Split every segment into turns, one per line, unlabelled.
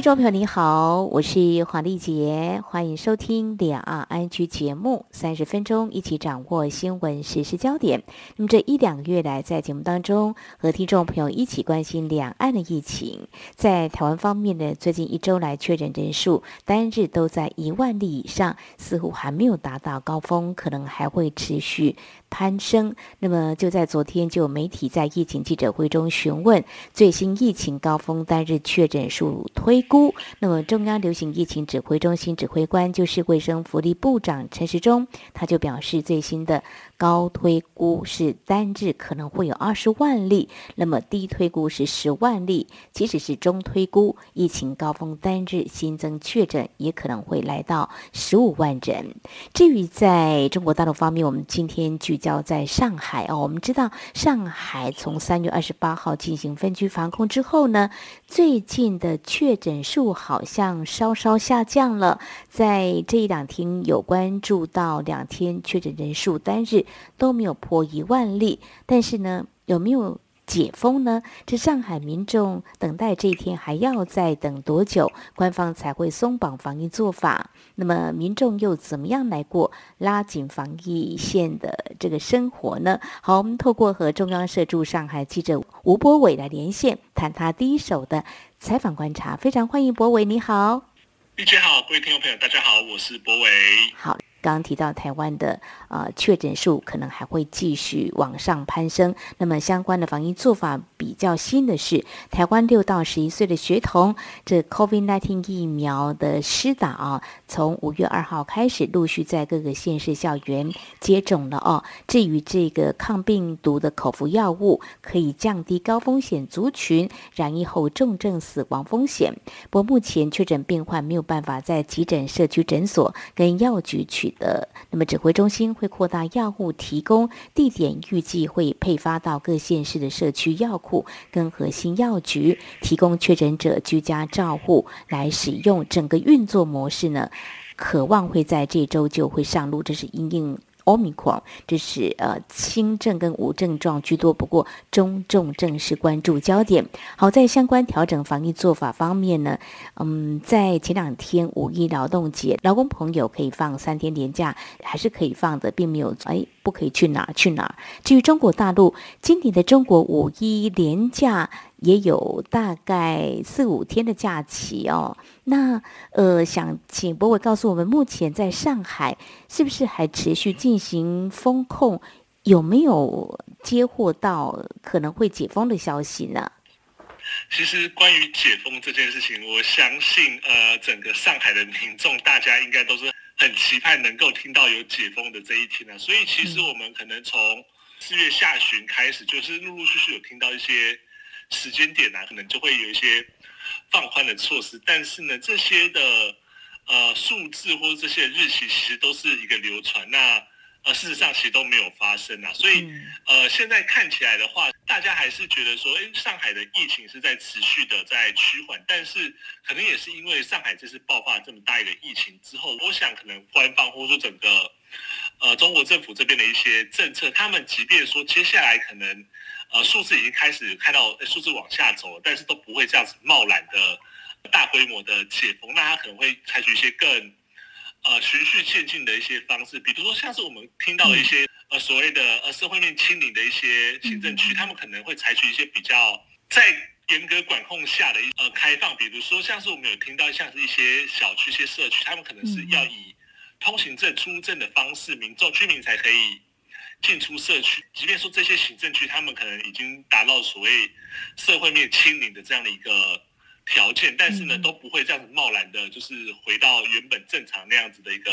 听众朋友你好，我是黄丽杰，欢迎收听两岸安居节目，三十分钟一起掌握新闻时事焦点。那么这一两个月来，在节目当中和听众朋友一起关心两岸的疫情。在台湾方面呢，最近一周来确诊人数单日都在一万例以上，似乎还没有达到高峰，可能还会持续攀升。那么就在昨天，就有媒体在疫情记者会中询问最新疫情高峰单日确诊数推估。那么中央流行疫情指挥中心指挥官就是卫生福利部长陈时中，他就表示最新的高推估是单日可能会有二十万例，那么低推估是十万例，即使是中推估，疫情高峰单日新增确诊也可能会来到十五万人。至于在中国大陆方面，我们今天聚焦在上海哦。我们知道上海从三月二十八号进行分区防控之后呢，最近的确诊数好像稍稍下降了。在这一两天有关注到两天确诊人数单日都没有破一万例，但是呢，有没有解封呢？这上海民众等待这一天还要再等多久？官方才会松绑防疫做法？那么民众又怎么样来过拉紧防疫线的这个生活呢？好，我们透过和中央社驻上海记者吴博伟来连线，谈他第一手的采访观察。非常欢迎博伟，你好。
丽姐好，各位听众朋友，大家好，我是博伟。
好。刚提到台湾的呃确诊数可能还会继续往上攀升，那么相关的防疫做法比较新的是，台湾六到十一岁的学童这 COVID-19 疫苗的施打啊，从五月二号开始陆续在各个县市校园接种了哦。至于这个抗病毒的口服药物，可以降低高风险族群染疫后重症死亡风险。不过目前确诊病患没有办法在急诊、社区诊所跟药局取的，那么指挥中心会扩大药物提供地点，预计会配发到各县市的社区药库跟核心药局，提供确诊者居家照护来使用。整个运作模式呢，渴望会在这周就会上路。这是因应。奥密克戎这是呃轻症跟无症状居多，不过中重症是关注焦点。好，在相关调整防疫做法方面呢，嗯，在前两天五一劳动节，劳工朋友可以放三天年假，还是可以放的，并没有哎不可以去哪去哪。至于中国大陆今年的中国五一连假。也有大概四五天的假期哦。那呃，想请博伟告诉我们，目前在上海是不是还持续进行封控？有没有接获到可能会解封的消息呢？
其实关于解封这件事情，我相信呃，整个上海的民众大家应该都是很期盼能够听到有解封的这一天呢。所以其实我们可能从四月下旬开始，就是陆陆续续有听到一些。时间点呢、啊，可能就会有一些放宽的措施，但是呢，这些的呃数字或者这些日期其实都是一个流传，那呃事实上其实都没有发生啊，所以呃现在看起来的话，大家还是觉得说，哎，上海的疫情是在持续的在趋缓，但是可能也是因为上海这次爆发这么大一个疫情之后，我想可能官方或者说整个呃中国政府这边的一些政策，他们即便说接下来可能。呃，数字已经开始看到数字往下走了，但是都不会这样子贸然的大规模的解封，那他可能会采取一些更呃循序渐进的一些方式，比如说像是我们听到的一些呃所谓的呃社会面清零的一些行政区，他们可能会采取一些比较在严格管控下的一呃开放，比如说像是我们有听到像是一些小区、一些社区，他们可能是要以通行证、出入证的方式，民众居民才可以。进出社区，即便说这些行政区，他们可能已经达到所谓社会面清零的这样的一个条件，但是呢，都不会这样子贸然的，就是回到原本正常那样子的一个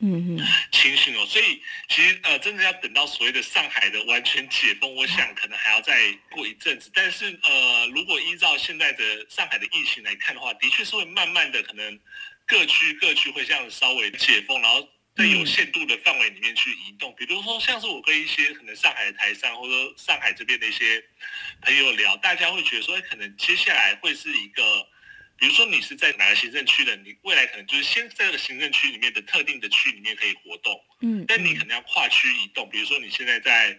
嗯嗯情形哦。所以其实呃，真的要等到所谓的上海的完全解封，我想可能还要再过一阵子。但是呃，如果依照现在的上海的疫情来看的话，的确是会慢慢的，可能各区各区会这样稍微解封，然后。在有限度的范围里面去移动，比如说像是我跟一些可能上海的台商或者上海这边的一些朋友聊，大家会觉得说，可能接下来会是一个比如说你是在哪个行政区的，你未来可能就是先在这个行政区里面的特定的区里面可以活动，嗯，但你可能要跨区移动，比如说你现在在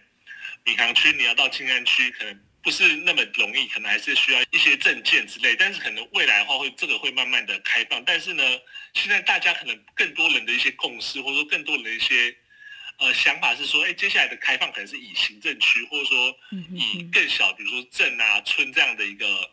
闵行区，你要到静安区，可能不是那么容易，可能还是需要一些证件之类，但是可能未来的话会这个会慢慢的开放，但是呢，现在大家可能更多人的一些共识，或者说更多人的一些呃想法是说，哎，接下来的开放可能是以行政区，或者说以更小，比如说镇啊、村这样的一个。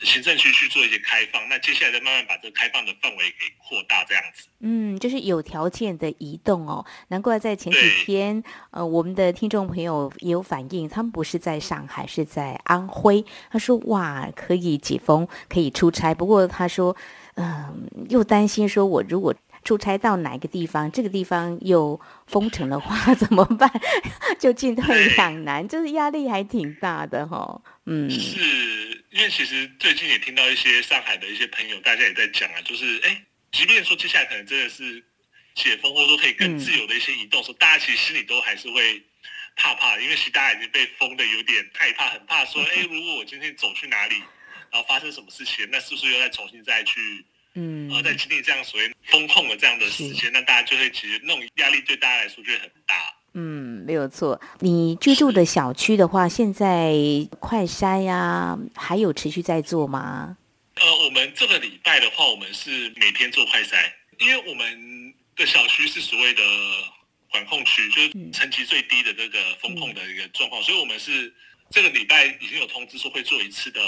行政区去做一些开放，那接下来再慢慢把这个开放的范围给扩大，这样子。
嗯，就是有条件的移动哦。难怪在前几天，呃，我们的听众朋友也有反映，他们不是在上海，是在安徽。他说：“哇，可以解封，可以出差。”不过他说：“嗯、呃，又担心说，我如果……”出差到哪个地方，这个地方又封城的话 怎么办？就进退两难，就是压力还挺大的哈。嗯，
是因为其实最近也听到一些上海的一些朋友，大家也在讲啊，就是哎，即便说接下来可能真的是解封，或者说可以更自由的一些移动，说、嗯、大家其实心里都还是会怕怕，因为其实大家已经被封的有点害怕，很怕说，哎，如果我今天走去哪里，然后发生什么事情，那是不是又再重新再去？嗯，而在经历这样所谓风控的这样的时间，那大家就会其实那种压力对大家来说就会很大。
嗯，没有错。你居住的小区的话，现在快筛呀、啊，还有持续在做吗？
呃，我们这个礼拜的话，我们是每天做快筛，因为我们的小区是所谓的管控区，就是层级最低的这个风控的一个状况，嗯、所以我们是这个礼拜已经有通知说会做一次的。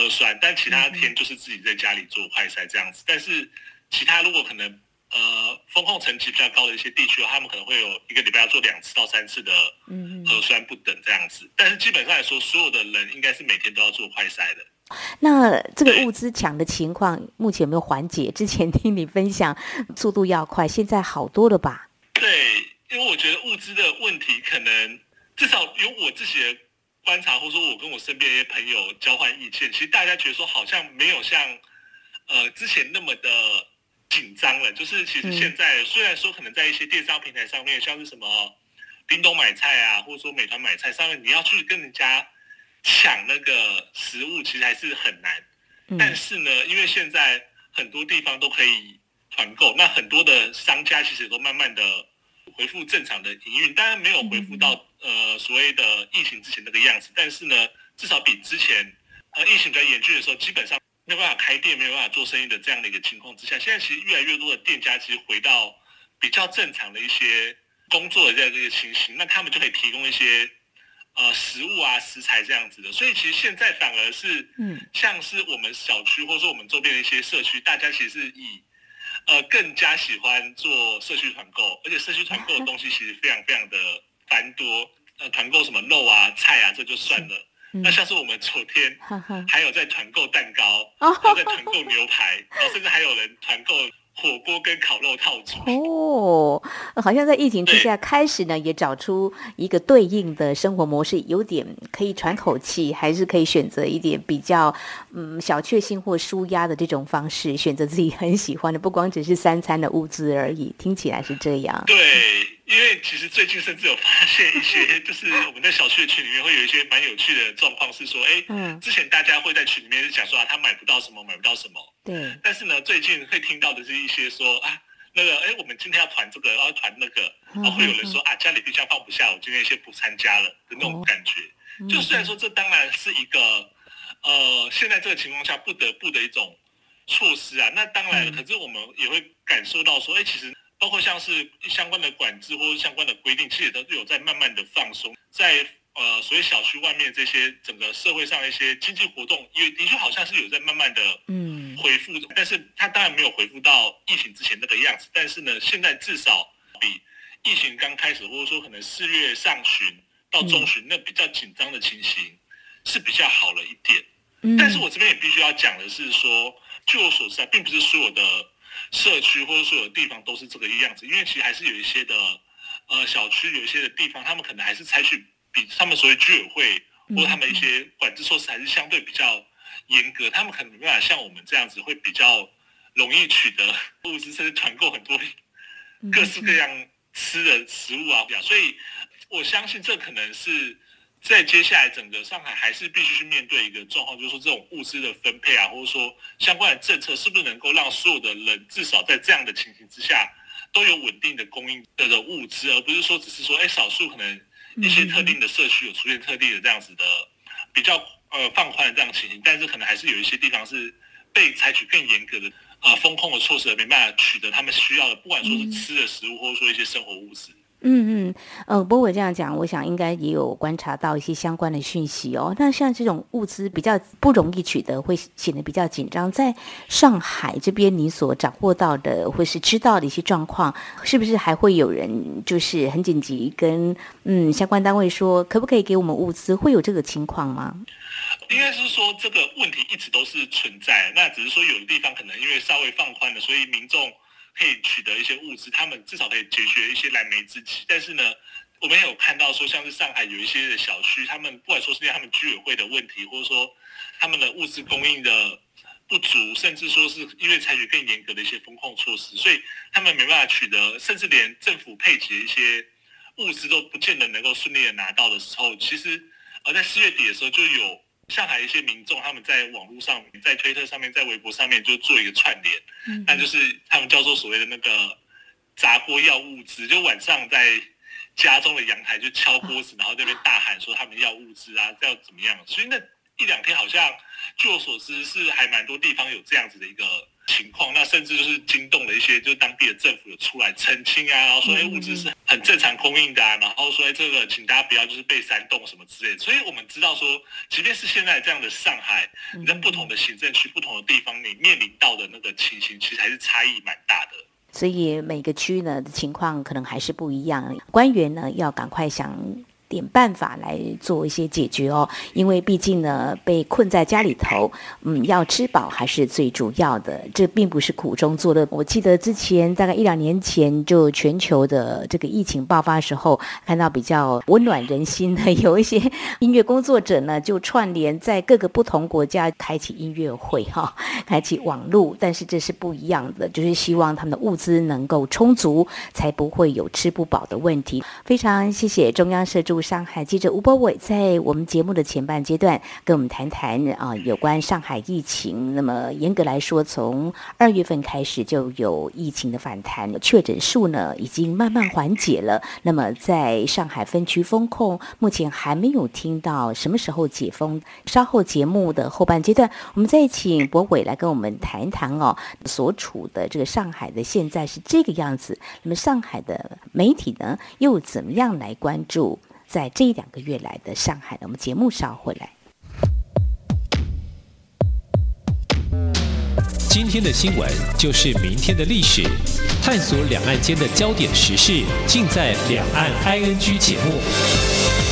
核酸，但其他天就是自己在家里做快筛这样子。但是其他如果可能，呃，风控层级比较高的一些地区，他们可能会有一个礼拜要做两次到三次的核酸不等这样子。但是基本上来说，所有的人应该是每天都要做快筛的。
那这个物资抢的情况目前有没有缓解？之前听你分享速度要快，现在好多了吧？
对，因为我觉得物资的问题，可能至少有我自己的。观察，或者说我跟我身边一些朋友交换意见，其实大家觉得说好像没有像呃之前那么的紧张了。就是其实现在虽然说可能在一些电商平台上面，像是什么叮咚买菜啊，或者说美团买菜上面，你要去跟人家抢那个食物，其实还是很难。但是呢，因为现在很多地方都可以团购，那很多的商家其实都慢慢的。恢复正常的营运，当然没有恢复到呃所谓的疫情之前那个样子，但是呢，至少比之前呃疫情比较严峻的时候，基本上没有办法开店、没有办法做生意的这样的一个情况之下，现在其实越来越多的店家其实回到比较正常的一些工作的这样一个情形，那他们就可以提供一些呃食物啊、食材这样子的，所以其实现在反而是嗯，像是我们小区或者说我们周边的一些社区，大家其实是以。呃，更加喜欢做社区团购，而且社区团购的东西其实非常非常的繁多。呃，团购什么肉啊、菜啊，这就算了。嗯、那像是我们昨天还有在团购蛋糕，还有在团购牛排，然后甚至还有人团购。火锅跟烤肉套餐
哦，好像在疫情之下开始呢，也找出一个对应的生活模式，有点可以喘口气，还是可以选择一点比较嗯小确幸或舒压的这种方式，选择自己很喜欢的，不光只是三餐的物资而已。听起来是这样。
对。因为其实最近甚至有发现一些，就是我们在小区的群里面会有一些蛮有趣的状况，是说，哎，之前大家会在群里面讲说啊，他买不到什么，买不到什么。对。但是呢，最近会听到的是一些说啊，那个，哎，我们今天要团这个，要团那个，然后会有人说啊，家里冰箱放不下，我今天先不参加了的那种感觉。就虽然说这当然是一个，呃，现在这个情况下不得不的一种措施啊，那当然，可是我们也会感受到说，哎，其实。包括像是相关的管制或者相关的规定，其实也都有在慢慢的放松。在呃，所谓小区外面这些整个社会上一些经济活动，也的确好像是有在慢慢的嗯恢复，嗯、但是它当然没有恢复到疫情之前那个样子。但是呢，现在至少比疫情刚开始，或者说可能四月上旬到中旬那比较紧张的情形是比较好了一点。嗯、但是我这边也必须要讲的是说，据我所知啊，并不是所有的。社区或者说有地方都是这个样子，因为其实还是有一些的，呃，小区有一些的地方，他们可能还是采取比他们所谓居委会或者他们一些管制措施还是相对比较严格，他们可能没办法像我们这样子会比较容易取得物资，甚至团购很多各式各样吃的食物啊，所以我相信这可能是在接下来整个上海还是必须去面对一个状况，就是说这种物资的分配啊，或者说相关的政策，是不是能够让所有的人至少在这样的情形之下都有稳定的供应的的物资，而不是说只是说，哎，少数可能一些特定的社区有出现特定的这样子的比较呃放宽的这样情形，但是可能还是有一些地方是被采取更严格的呃风控的措施，而没办法取得他们需要的，不管说是吃的食物，或者说一些生活物资。
嗯嗯，呃，不过我这样讲，我想应该也有观察到一些相关的讯息哦。那像这种物资比较不容易取得，会显得比较紧张。在上海这边，你所掌握到的或是知道的一些状况，是不是还会有人就是很紧急跟嗯相关单位说，可不可以给我们物资？会有这个情况吗？
应该是说这个问题一直都是存在，那只是说有的地方可能因为稍微放宽了，所以民众。可以取得一些物资，他们至少可以解决一些燃眉之急。但是呢，我们也有看到说，像是上海有一些的小区，他们不管说是因为他们居委会的问题，或者说他们的物资供应的不足，甚至说是因为采取更严格的一些风控措施，所以他们没办法取得，甚至连政府配给的一些物资都不见得能够顺利的拿到的时候，其实而在四月底的时候就有。上海一些民众，他们在网络上、在推特上面、在微博上面就做一个串联，嗯，那就是他们叫做所谓的那个砸锅要物资，就晚上在家中的阳台就敲锅子，然后在那边大喊说他们要物资啊，要怎么样？所以那一两天好像据我所知是还蛮多地方有这样子的一个。情况，那甚至就是惊动了一些，就是当地的政府有出来澄清啊，然后说，哎，物资是很正常供应的啊，然后说，哎，这个请大家不要就是被煽动什么之类的。所以我们知道说，即便是现在这样的上海，你在不同的行政区、不同的地方，你面临到的那个情形，其实还是差异蛮大的。
所以每个区呢的情况可能还是不一样，官员呢要赶快想。点办法来做一些解决哦，因为毕竟呢，被困在家里头，嗯，要吃饱还是最主要的。这并不是苦中作乐。我记得之前大概一两年前，就全球的这个疫情爆发时候，看到比较温暖人心的，有一些音乐工作者呢，就串联在各个不同国家开启音乐会哈、开启网络。但是这是不一样的，就是希望他们的物资能够充足，才不会有吃不饱的问题。非常谢谢中央社驻。上海记者吴博伟在我们节目的前半阶段跟我们谈谈啊，有关上海疫情。那么严格来说，从二月份开始就有疫情的反弹，确诊数呢已经慢慢缓解了。那么在上海分区封控，目前还没有听到什么时候解封。稍后节目的后半阶段，我们再请博伟来跟我们谈一谈哦，所处的这个上海的现在是这个样子。那么上海的媒体呢，又怎么样来关注？在这一两个月来的上海，我们节目稍回来。
今天的新闻就是明天的历史，探索两岸间的焦点时事，尽在《两岸 ING》节目。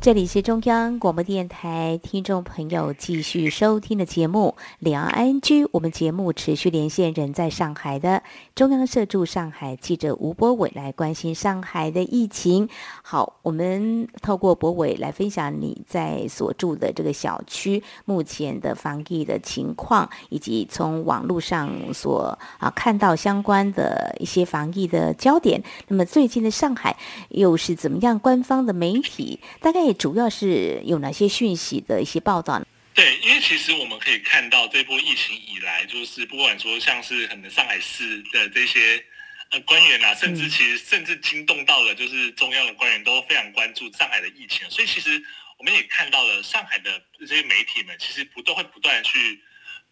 这里是中央广播电台听众朋友继续收听的节目《两岸 ING》，我们节目持续连线人在上海的中央社驻上海记者吴博伟来关心上海的疫情。好，我们透过博伟来分享你在所住的这个小区目前的防疫的情况，以及从网络上所啊看到相关的一些防疫的焦点。那么最近的上海又是怎么样？官方的媒体大概。主要是有哪些讯息的一些报道呢？
对，因为其实我们可以看到这波疫情以来，就是不管说像是可能上海市的这些呃官员啊，甚至其实甚至惊动到了就是中央的官员都非常关注上海的疫情，所以其实我们也看到了上海的这些媒体们其实不都会不断去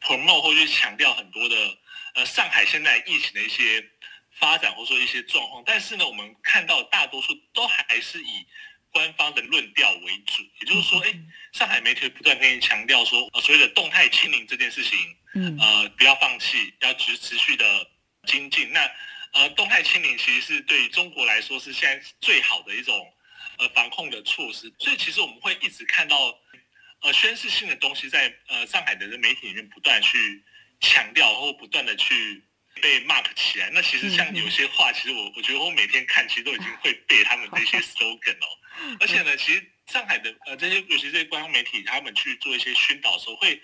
promote 或去强调很多的呃上海现在疫情的一些发展或者说一些状况，但是呢，我们看到大多数都还是以官方的论调为主，也就是说，哎，上海媒体不断跟你强调说，呃，所谓的动态清零这件事情，嗯，呃，不要放弃，要持持续的精进。那，呃，动态清零其实是对于中国来说是现在最好的一种，呃，防控的措施。所以，其实我们会一直看到，呃，宣示性的东西在呃上海的媒体里面不断去强调，或不断的去。被 mark 起来，那其实像有些话，其实我我觉得我每天看，其实都已经会背他们这些 slogan 哦。而且呢，其实上海的呃这些，尤其这些官方媒体，他们去做一些宣导的时候，会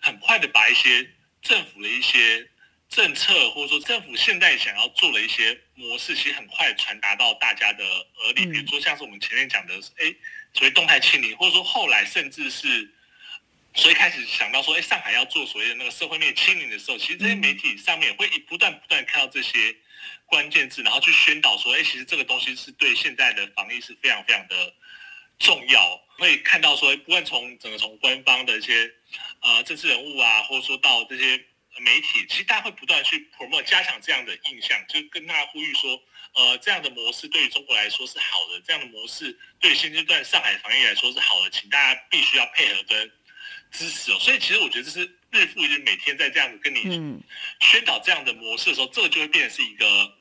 很快的把一些政府的一些政策或者说政府现在想要做的一些模式，其实很快传达到大家的耳里。比如说像是我们前面讲的，哎，所谓动态清零，或者说后来甚至是，所以开始想到说，哎，上海要做所谓的那个社会面清零的时候，其实这些媒体上面会不断不断看到这些关键字，然后去宣导说，哎，其实这个东西是对现在的防疫是非常非常的重要。会看到说，不管从整个从官方的一些呃政治人物啊，或者说到这些。媒体其实大家会不断去 promote 加强这样的印象，就跟大家呼吁说，呃，这样的模式对于中国来说是好的，这样的模式对现阶段上海防疫来说是好的，请大家必须要配合跟支持哦。所以其实我觉得这是日复一日每天在这样子跟你宣导这样的模式的时候，这个就会变成是一个。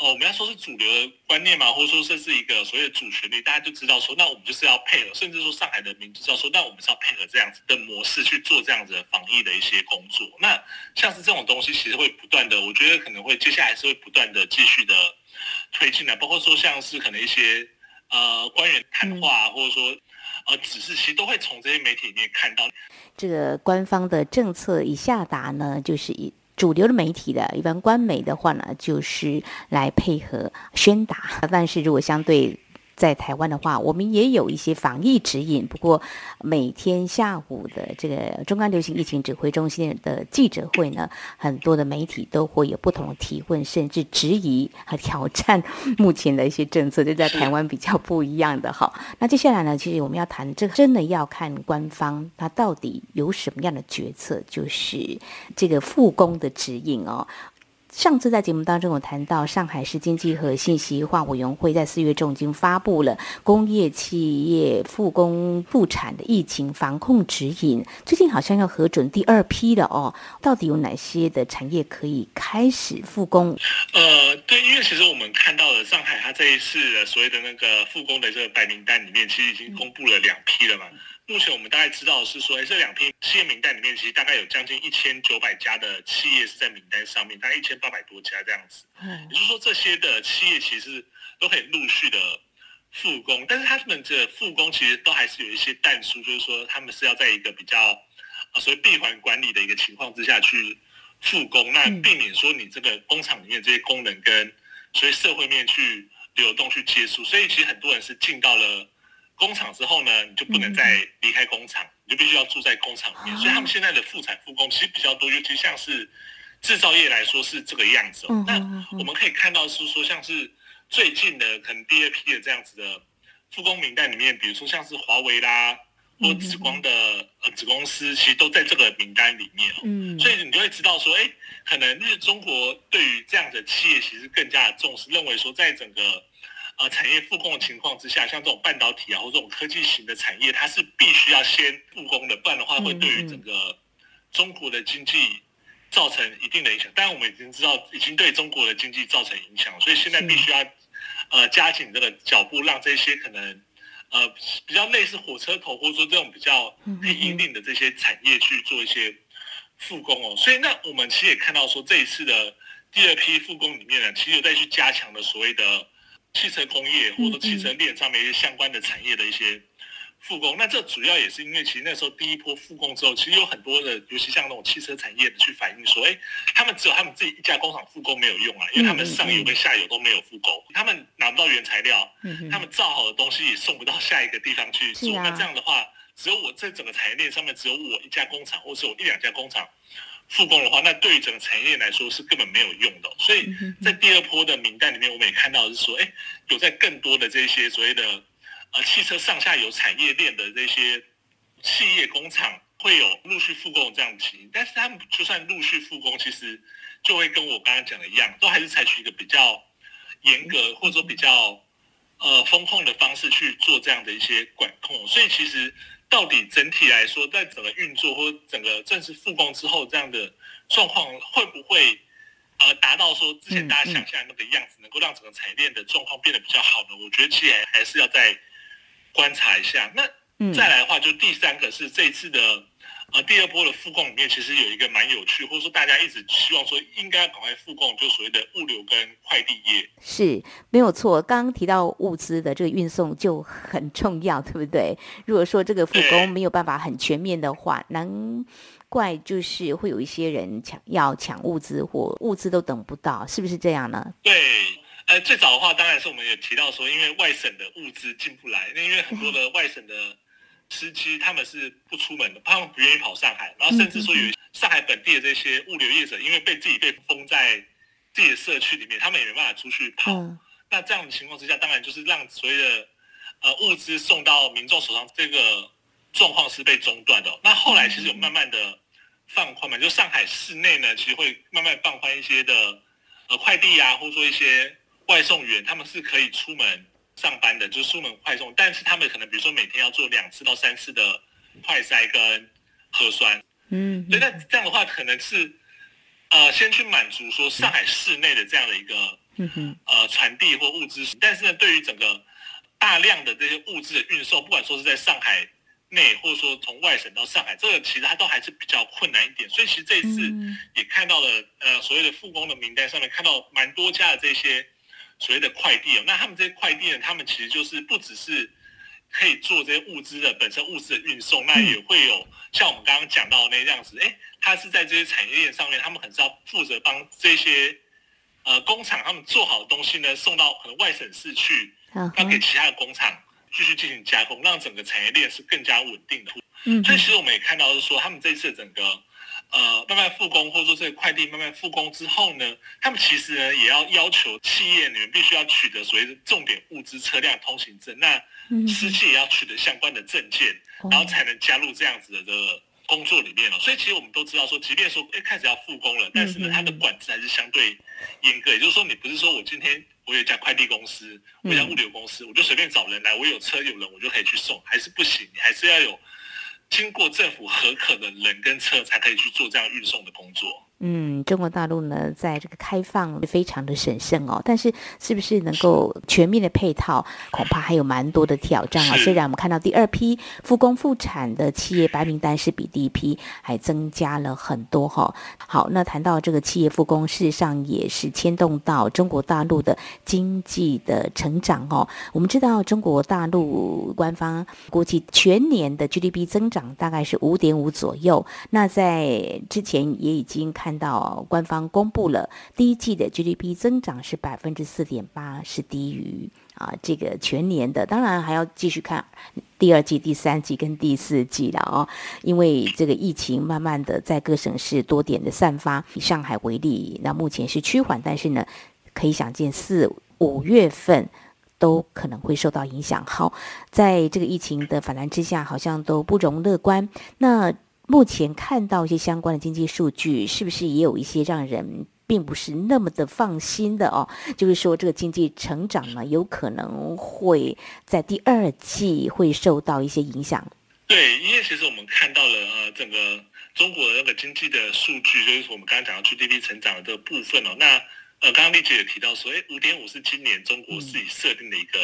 哦，我们要说是主流的观念嘛，或者说这是一个所谓的主旋律，大家就知道说，那我们就是要配合，甚至说上海的民知道说，那我们是要配合这样子的模式去做这样子的防疫的一些工作。那像是这种东西，其实会不断的，我觉得可能会接下来是会不断的继续的推进来，包括说像是可能一些呃官员谈话，或者说呃指示，其实都会从这些媒体里面看到。
这个官方的政策一下达呢，就是以。主流的媒体的一般官媒的话呢，就是来配合宣达。但是如果相对在台湾的话，我们也有一些防疫指引。不过每天下午的这个中央流行疫情指挥中心的记者会呢，很多的媒体都会有不同的提问，甚至质疑和挑战目前的一些政策，就在台湾比较不一样的哈。那接下来呢，其实我们要谈这个，真的要看官方他到底有什么样的决策，就是这个复工的指引哦。上次在节目当中，有谈到上海市经济和信息化委员会在四月中已经发布了工业企业复工复产的疫情防控指引，最近好像要核准第二批了哦。到底有哪些的产业可以开始复工？
呃，对，因为其实我们看到了上海，它这一次的所谓的那个复工的这个白名单里面，其实已经公布了两批了嘛。目前我们大概知道的是说，哎，这两批企业名单里面，其实大概有将近一千九百家的企业是在名单上面，大概一千八百多家这样子。嗯，也就是说，这些的企业其实都可以陆续的复工，但是他们的复工其实都还是有一些但书，就是说他们是要在一个比较啊所谓闭环管理的一个情况之下去复工，那避免说你这个工厂里面这些功能跟所以社会面去流动去接触，所以其实很多人是进到了。工厂之后呢，你就不能再离开工厂，你就必须要住在工厂里面。所以他们现在的复产复工其实比较多，尤其像是制造业来说是这个样子。那我们可以看到是说，像是最近的可能第二批的这样子的复工名单里面，比如说像是华为啦，或紫光的呃子公司，其实都在这个名单里面哦。嗯，所以你就会知道说，哎，可能日中国对于这样的企业其实更加的重视，认为说在整个。呃，产业复工的情况之下，像这种半导体啊，或这种科技型的产业，它是必须要先复工的，不然的话会对于整个中国的经济造成一定的影响。当然，我们已经知道，已经对中国的经济造成影响，所以现在必须要呃加紧这个脚步，让这些可能呃比较类似火车头，或者说这种比较很引领的这些产业去做一些复工哦。所以，那我们其实也看到说，这一次的第二批复工里面呢，其实有在去加强的所谓的。汽车工业或者汽车链上面一些相关的产业的一些复工，那这主要也是因为其实那时候第一波复工之后，其实有很多的，尤其像那种汽车产业的去反映说，哎，他们只有他们自己一家工厂复工没有用啊，因为他们上游跟下游都没有复工，他们拿不到原材料，他们造好的东西也送不到下一个地方去做，那这样的话，只有我在整个产业链上面只有我一家工厂，或者是我一两家工厂。复工的话，那对于整个产业链来说是根本没有用的。所以在第二波的名单里面，我们也看到是说，哎，有在更多的这些所谓的呃汽车上下游产业链的这些企业工厂会有陆续复工这样的情形。但是他们就算陆续复工，其实就会跟我刚刚讲的一样，都还是采取一个比较严格或者说比较呃风控的方式去做这样的一些管控。所以其实。到底整体来说，在整个运作或整个正式复工之后，这样的状况会不会呃达到说之前大家想象那个样子，能够让整个产业链的状况变得比较好呢？我觉得其实还是要再观察一下。那再来的话，就第三个是这一次的呃第二波的复工里面，其实有一个蛮有趣，或者说大家一直希望说应该赶快复工，就所谓的物流跟快递业
是没有错。刚刚提到物资的这个运送就很重要，对不对？如果说这个复工没有办法很全面的话，难怪就是会有一些人抢要抢物资或物资都等不到，是不是这样呢？
对。呃，最早的话，当然是我们也提到说，因为外省的物资进不来，那因为很多的外省的司机他们是不出门的，他们不愿意跑上海，然后甚至说有上海本地的这些物流业者，因为被自己被封在自己的社区里面，他们也没办法出去跑。那这样的情况之下，当然就是让所谓的呃物资送到民众手上这个状况是被中断的。那后来其实有慢慢的放宽嘛，就上海市内呢，其实会慢慢放宽一些的呃快递啊，或者说一些。外送员他们是可以出门上班的，就是出门快送，但是他们可能比如说每天要做两次到三次的快筛跟核酸，嗯，所以那这样的话可能是呃先去满足说上海市内的这样的一个呃传递或物资，但是呢对于整个大量的这些物资的运送，不管说是在上海内或者说从外省到上海，这个其实它都还是比较困难一点，所以其实这一次也看到了呃所谓的复工的名单上面看到蛮多家的这些。所谓的快递哦，那他们这些快递呢，他们其实就是不只是可以做这些物资的本身物资的运送，那也会有像我们刚刚讲到的那样子，哎，他是在这些产业链上面，他们很是要负责帮这些呃工厂他们做好的东西呢，送到可能外省市去，要给其他的工厂继续进行加工，让整个产业链是更加稳定的。嗯，所以其实我们也看到是说，他们这次整个。呃，慢慢复工，或者说这个快递慢慢复工之后呢，他们其实呢也要要求企业你们必须要取得所谓的重点物资车辆通行证，那司机也要取得相关的证件，然后才能加入这样子的这个工作里面了。所以其实我们都知道说，即便说一开始要复工了，但是呢，它的管制还是相对严格。也就是说，你不是说我今天我有一家快递公司，我有一家物流公司，我就随便找人来，我有车有人，我就可以去送，还是不行，你还是要有。经过政府核可的人跟车才可以去做这样运送的工作。
嗯，中国大陆呢，在这个开放非常的审慎哦，但是是不是能够全面的配套，恐怕还有蛮多的挑战啊。虽然我们看到第二批复工复产的企业白名单是比第一批还增加了很多哈、哦。好，那谈到这个企业复工，事实上也是牵动到中国大陆的经济的成长哦。我们知道中国大陆官方估计全年的 GDP 增长大概是五点五左右，那在之前也已经看。看到官方公布了第一季的 GDP 增长是百分之四点八，是低于啊这个全年的。当然还要继续看第二季、第三季跟第四季了哦，因为这个疫情慢慢的在各省市多点的散发。以上海为例，那目前是趋缓，但是呢，可以想见四五月份都可能会受到影响。好，在这个疫情的反弹之下，好像都不容乐观。那目前看到一些相关的经济数据，是不是也有一些让人并不是那么的放心的哦？就是说，这个经济成长呢，有可能会在第二季会受到一些影响。
对，因为其实我们看到了呃，整个中国的那个经济的数据，就是我们刚刚讲到 GDP 成长的这个部分哦。那呃，刚刚丽姐也提到说，哎，五点五是今年中国自己设定的一个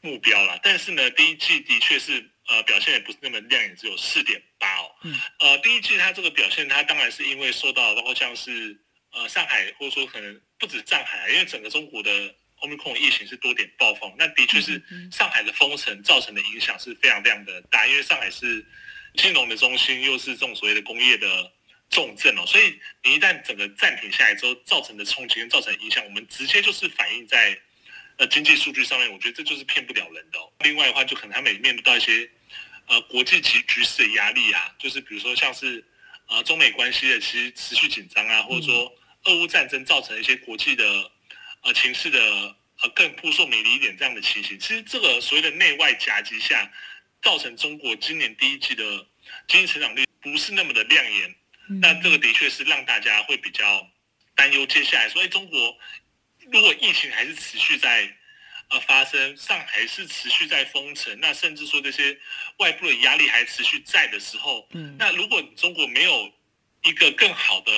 目标啦。但是呢，第一季的确是。呃，表现也不是那么亮眼，只有四点八哦。嗯。呃，第一季它这个表现，它当然是因为受到包括像是呃上海，或者说可能不止上海，因为整个中国的 Omicron 疫情是多点暴风，那的确是上海的封城造成的影响是非常非常的大，因为上海是金融的中心，又是这种所谓的工业的重镇哦，所以你一旦整个暂停下来之后，造成的冲击跟造成的影响，我们直接就是反映在呃经济数据上面，我觉得这就是骗不了人的哦。另外的话，就可能他们也面对到一些。呃，国际局局势的压力啊，就是比如说像是呃中美关系的其实持续紧张啊，或者说俄乌战争造成一些国际的呃情势的呃更扑朔迷离一点这样的情形，其实这个所谓的内外夹击下，造成中国今年第一季的经济成长率不是那么的亮眼，那这个的确是让大家会比较担忧。接下来说，哎，中国如果疫情还是持续在。呃，发生上海是持续在封城，那甚至说这些外部的压力还持续在的时候，嗯，那如果中国没有一个更好的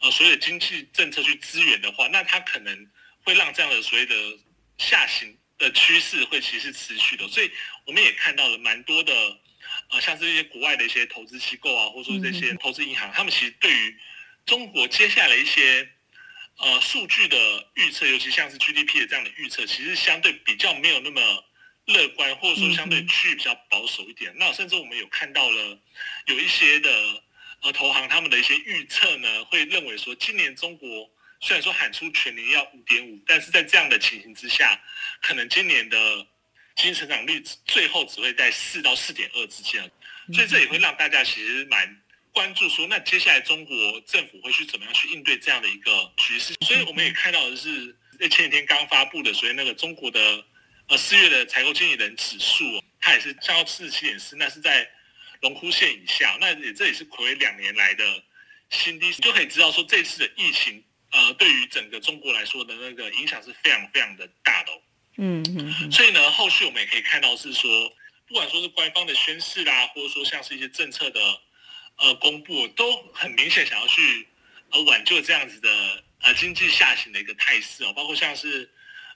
呃所谓的经济政策去支援的话，那它可能会让这样的所谓的下行的趋势会其实持续的。所以我们也看到了蛮多的呃，像是一些国外的一些投资机构啊，或者说这些投资银行，他们其实对于中国接下来一些呃数据的预测，尤其像是 GDP 的这样的预测，其实相对比较没有那么乐观，或者说相对趋于比较保守一点。那甚至我们有看到了有一些的呃投行他们的一些预测呢，会认为说今年中国。虽然说喊出全年要五点五，但是在这样的情形之下，可能今年的经济成长率最后只会在四到四点二之间，所以这也会让大家其实蛮关注说，那接下来中国政府会去怎么样去应对这样的一个局势？所以我们也看到的是，在前几天刚发布的，所以那个中国的呃四月的采购经理人指数，它也是降到四十七点四，那是在荣枯线以下，那也这也是睽违两年来的新低，就可以知道说这次的疫情。呃，对于整个中国来说的那个影响是非常非常的大的哦。
嗯嗯。
所以呢，后续我们也可以看到是说，不管说是官方的宣示啦，或者说像是一些政策的呃公布，都很明显想要去呃挽救这样子的呃经济下行的一个态势哦。包括像是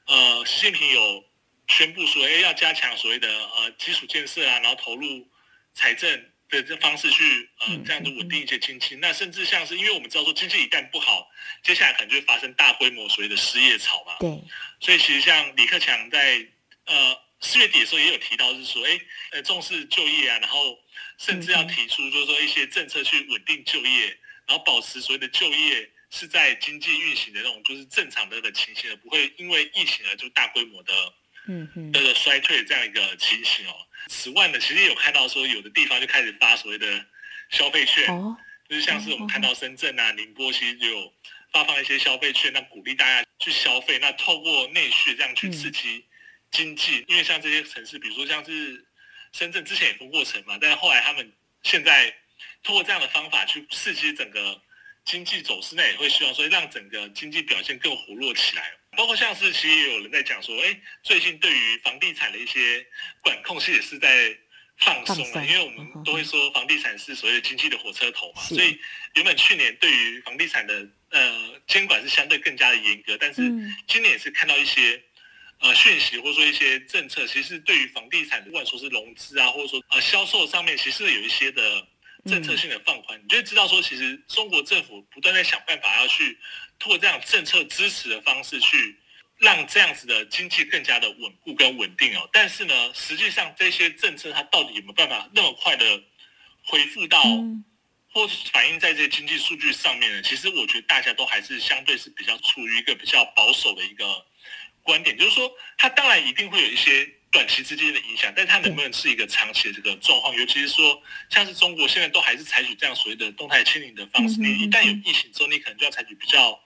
呃习近平有宣布说，哎，要加强所谓的呃基础建设啊，然后投入财政。的这方式去呃这样子稳定一些经济，那甚至像是因为我们知道说经济一旦不好，接下来可能就会发生大规模所谓的失业潮嘛。
对。
所以其实像李克强在呃四月底的时候也有提到，是说哎呃重视就业啊，然后甚至要提出就是说一些政策去稳定就业，然后保持所谓的就业是在经济运行的那种就是正常的的情形，而不会因为疫情而就大规模的嗯嗯的衰退这样一个情形哦。此外呢，其实有看到说，有的地方就开始发所谓的消费券，哦、就是像是我们看到深圳啊、宁波，其实就有发放一些消费券，那鼓励大家去消费，那透过内需这样去刺激经济。嗯、因为像这些城市，比如说像是深圳之前也封过城嘛，但是后来他们现在通过这样的方法去刺激整个经济走势，那也会希望说让整个经济表现更活络起来。包括像是其实也有人在讲说，哎，最近对于房地产的一些管控是也是在放松了，因为我们都会说房地产是所谓的经济的火车头嘛，所以原本去年对于房地产的呃监管是相对更加的严格，但是今年也是看到一些呃讯息或者说一些政策，其实对于房地产不管说是融资啊，或者说呃销售上面，其实有一些的政策性的放宽，你就会知道说，其实中国政府不断在想办法要去。通过这样政策支持的方式去让这样子的经济更加的稳固跟稳定哦，但是呢，实际上这些政策它到底有没有办法那么快的恢复到，或是反映在这些经济数据上面呢？其实我觉得大家都还是相对是比较处于一个比较保守的一个观点，就是说它当然一定会有一些。短期之间的影响，但它能不能是一个长期的这个状况？尤其是说，像是中国现在都还是采取这样所谓的动态清零的方式，你一旦有疫情之后，你可能就要采取比较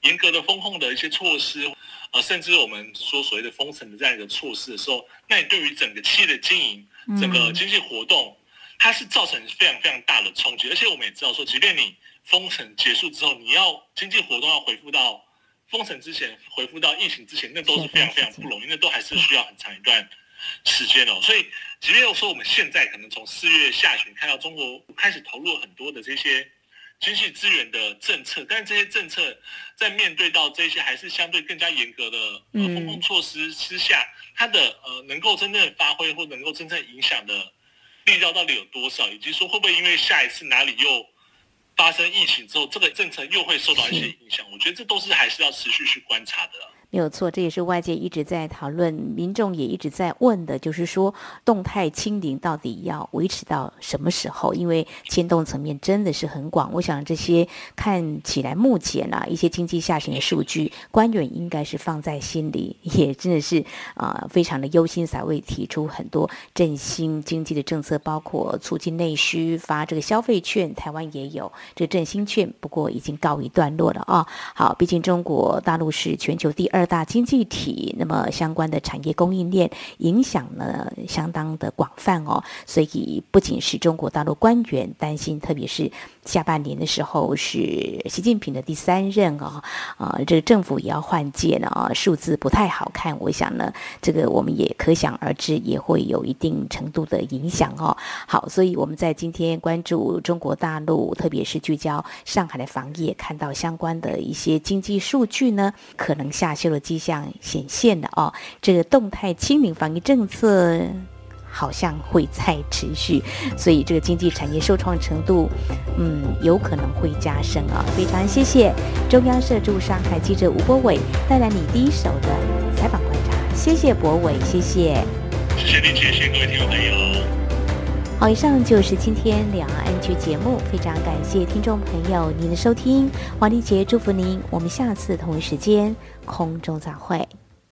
严格的风控的一些措施，呃，甚至我们说所谓的封城的这样一个措施的时候，那你对于整个企业的经营、整个经济活动，它是造成非常非常大的冲击。而且我们也知道说，即便你封城结束之后，你要经济活动要恢复到。封城之前回复到疫情之前，那都是非常非常不容易，那都还是需要很长一段时间哦。所以，即便说我们现在可能从四月下旬看到中国开始投入很多的这些经济资源的政策，但是这些政策在面对到这些还是相对更加严格的呃封控措施之下，它的呃能够真正发挥或能够真正影响的力道到底有多少，以及说会不会因为下一次哪里又发生疫情之后，这个政策又会受到一些影响。我觉得这都是还是要持续去观察的。
没有错，这也是外界一直在讨论，民众也一直在问的，就是说动态清零到底要维持到什么时候？因为牵动层面真的是很广。我想这些看起来目前啊一些经济下行的数据，官员应该是放在心里，也真的是啊、非常的忧心，才会提出很多振兴经济的政策，包括促进内需、发这个消费券，台湾也有这振兴券，不过已经告一段落了啊。好，毕竟中国大陆是全球第二。二大经济体，那么相关的产业供应链影响呢，相当的广泛哦，所以不仅是中国大陆官员担心，特别是下半年的时候是习近平的第三任哦，啊、这个政府也要换届了啊，数字不太好看，我想呢，这个我们也可想而知，也会有一定程度的影响哦。好，所以我们在今天关注中国大陆，特别是聚焦上海的防疫，看到相关的一些经济数据呢，可能下修。的迹象显现的哦，这个动态清零防疫政策好像会再持续，所以这个经济产业受创程度，嗯，有可能会加深啊。非常谢谢中央社驻上海记者吴博伟带来你第一手的采访观察，谢谢博伟，谢谢，
谢谢丽姐，谢谢各位听众朋友。
好，以上就是今天两岸 ING 节目，非常感谢听众朋友您的收听，王丽杰祝福您，我们下次同一时间空中再会。